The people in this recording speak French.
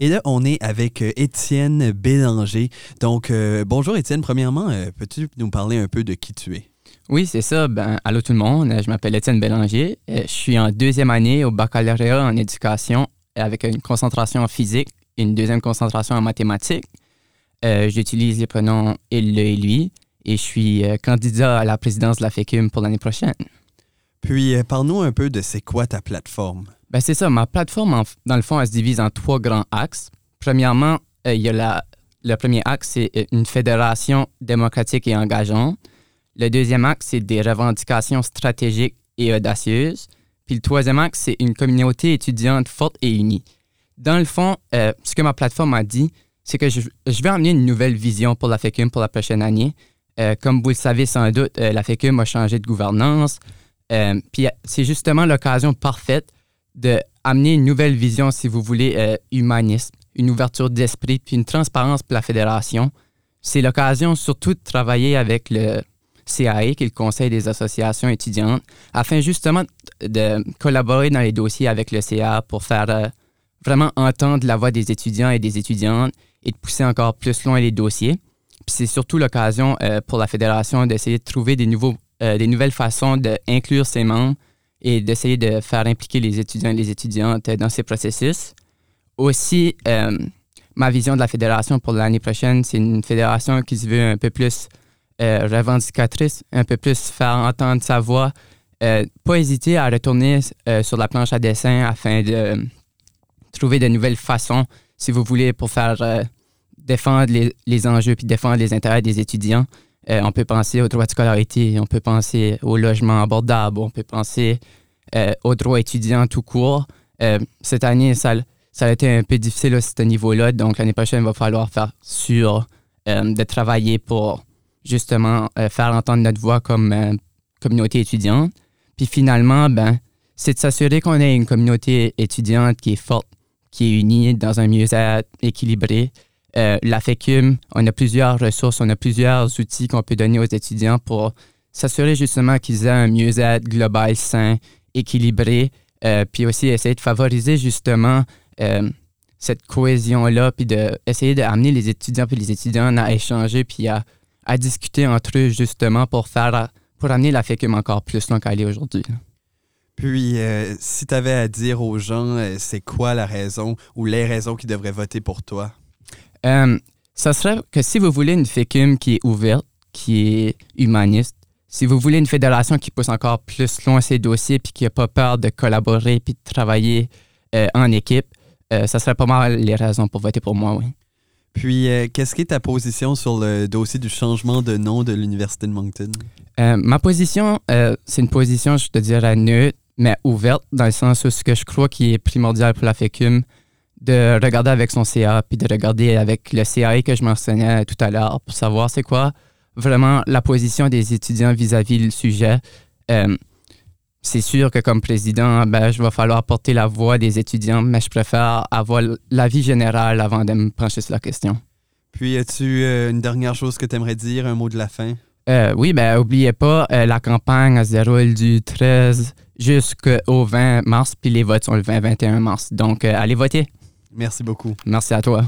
Et là, on est avec euh, Étienne Bélanger. Donc, euh, bonjour Étienne. Premièrement, euh, peux-tu nous parler un peu de qui tu es? Oui, c'est ça. Ben, allô tout le monde. Je m'appelle Étienne Bélanger. Je suis en deuxième année au baccalauréat en éducation avec une concentration en physique et une deuxième concentration en mathématiques. J'utilise les pronoms il, le et lui et je suis candidat à la présidence de la FECUM pour l'année prochaine. Puis, parle-nous un peu de c'est quoi ta plateforme? Ben c'est ça. Ma plateforme, dans le fond, elle se divise en trois grands axes. Premièrement, euh, il y a la, le premier axe, c'est euh, une fédération démocratique et engageante. Le deuxième axe, c'est des revendications stratégiques et audacieuses. Puis le troisième axe, c'est une communauté étudiante forte et unie. Dans le fond, euh, ce que ma plateforme a dit, c'est que je, vais amener une nouvelle vision pour la FECUM pour la prochaine année. comme vous le savez sans doute, la FECUM a changé de gouvernance. puis c'est justement l'occasion parfaite d'amener une nouvelle vision, si vous voulez, euh, humaniste, une ouverture d'esprit, puis une transparence pour la fédération. C'est l'occasion surtout de travailler avec le CAE, qui est le Conseil des associations étudiantes, afin justement de collaborer dans les dossiers avec le CA pour faire euh, vraiment entendre la voix des étudiants et des étudiantes et de pousser encore plus loin les dossiers. C'est surtout l'occasion euh, pour la fédération d'essayer de trouver des, des nouvelles façons d'inclure ses membres et d'essayer de faire impliquer les étudiants et les étudiantes dans ces processus. Aussi, euh, ma vision de la fédération pour l'année prochaine, c'est une fédération qui se veut un peu plus euh, revendicatrice, un peu plus faire entendre sa voix, euh, pas hésiter à retourner sur la planche à dessin afin de trouver de nouvelles façons, si vous voulez, pour faire défendre les, les enjeux puis défendre les intérêts des étudiants. Euh, on peut penser au droit de scolarité, on peut penser au logement abordable, on peut penser euh, au droit étudiant tout court. Euh, cette année, ça, ça a été un peu difficile à ce niveau-là, donc l'année prochaine, il va falloir faire sûr de travailler pour justement faire entendre notre voix comme communauté étudiante. Puis finalement, ben, c'est de s'assurer qu'on ait une communauté étudiante qui est forte, qui est unie dans un mieux-être équilibré, euh, la FECUM, on a plusieurs ressources, on a plusieurs outils qu'on peut donner aux étudiants pour s'assurer justement qu'ils aient un mieux-être global, sain, équilibré, euh, puis aussi essayer de favoriser justement euh, cette cohésion-là, puis d'essayer d'amener les étudiants puis les étudiants à échanger, puis à, discuter entre eux justement pour faire pour amener la FECUM encore plus loin qu'elle est aujourd'hui. Puis, si tu avais à dire aux gens, c'est quoi la raison ou les raisons qui devraient voter pour toi? Euh, ça serait que si vous voulez une FECUM qui est ouverte, qui est humaniste, si vous voulez une fédération qui pousse encore plus loin ses dossiers puis qui n'a pas peur de collaborer puis de travailler euh, en équipe, euh, ça serait pas mal les raisons pour voter pour moi, oui. Puis, qu'est-ce qui est ta position sur le dossier du changement de nom de l'Université de Moncton? ma position, c'est une position, je te dirais, neutre, mais ouverte, dans le sens où ce que je crois qui est primordial pour la FECUM, de regarder avec son CA, puis de regarder avec le CAE que je mentionnais tout à l'heure pour savoir c'est quoi vraiment la position des étudiants vis-à-vis du sujet. Euh, c'est sûr que comme président, ben, je vais falloir porter la voix des étudiants, mais je préfère avoir l'avis général avant de me pencher sur la question. Puis, as-tu euh, une dernière chose que tu aimerais dire, un mot de la fin? Euh, oui, ben, oubliez pas, la campagne se déroule du 13 jusqu'au 20 mars, puis les votes sont le 20-21 mars. Donc, allez voter. Merci beaucoup. Merci à toi.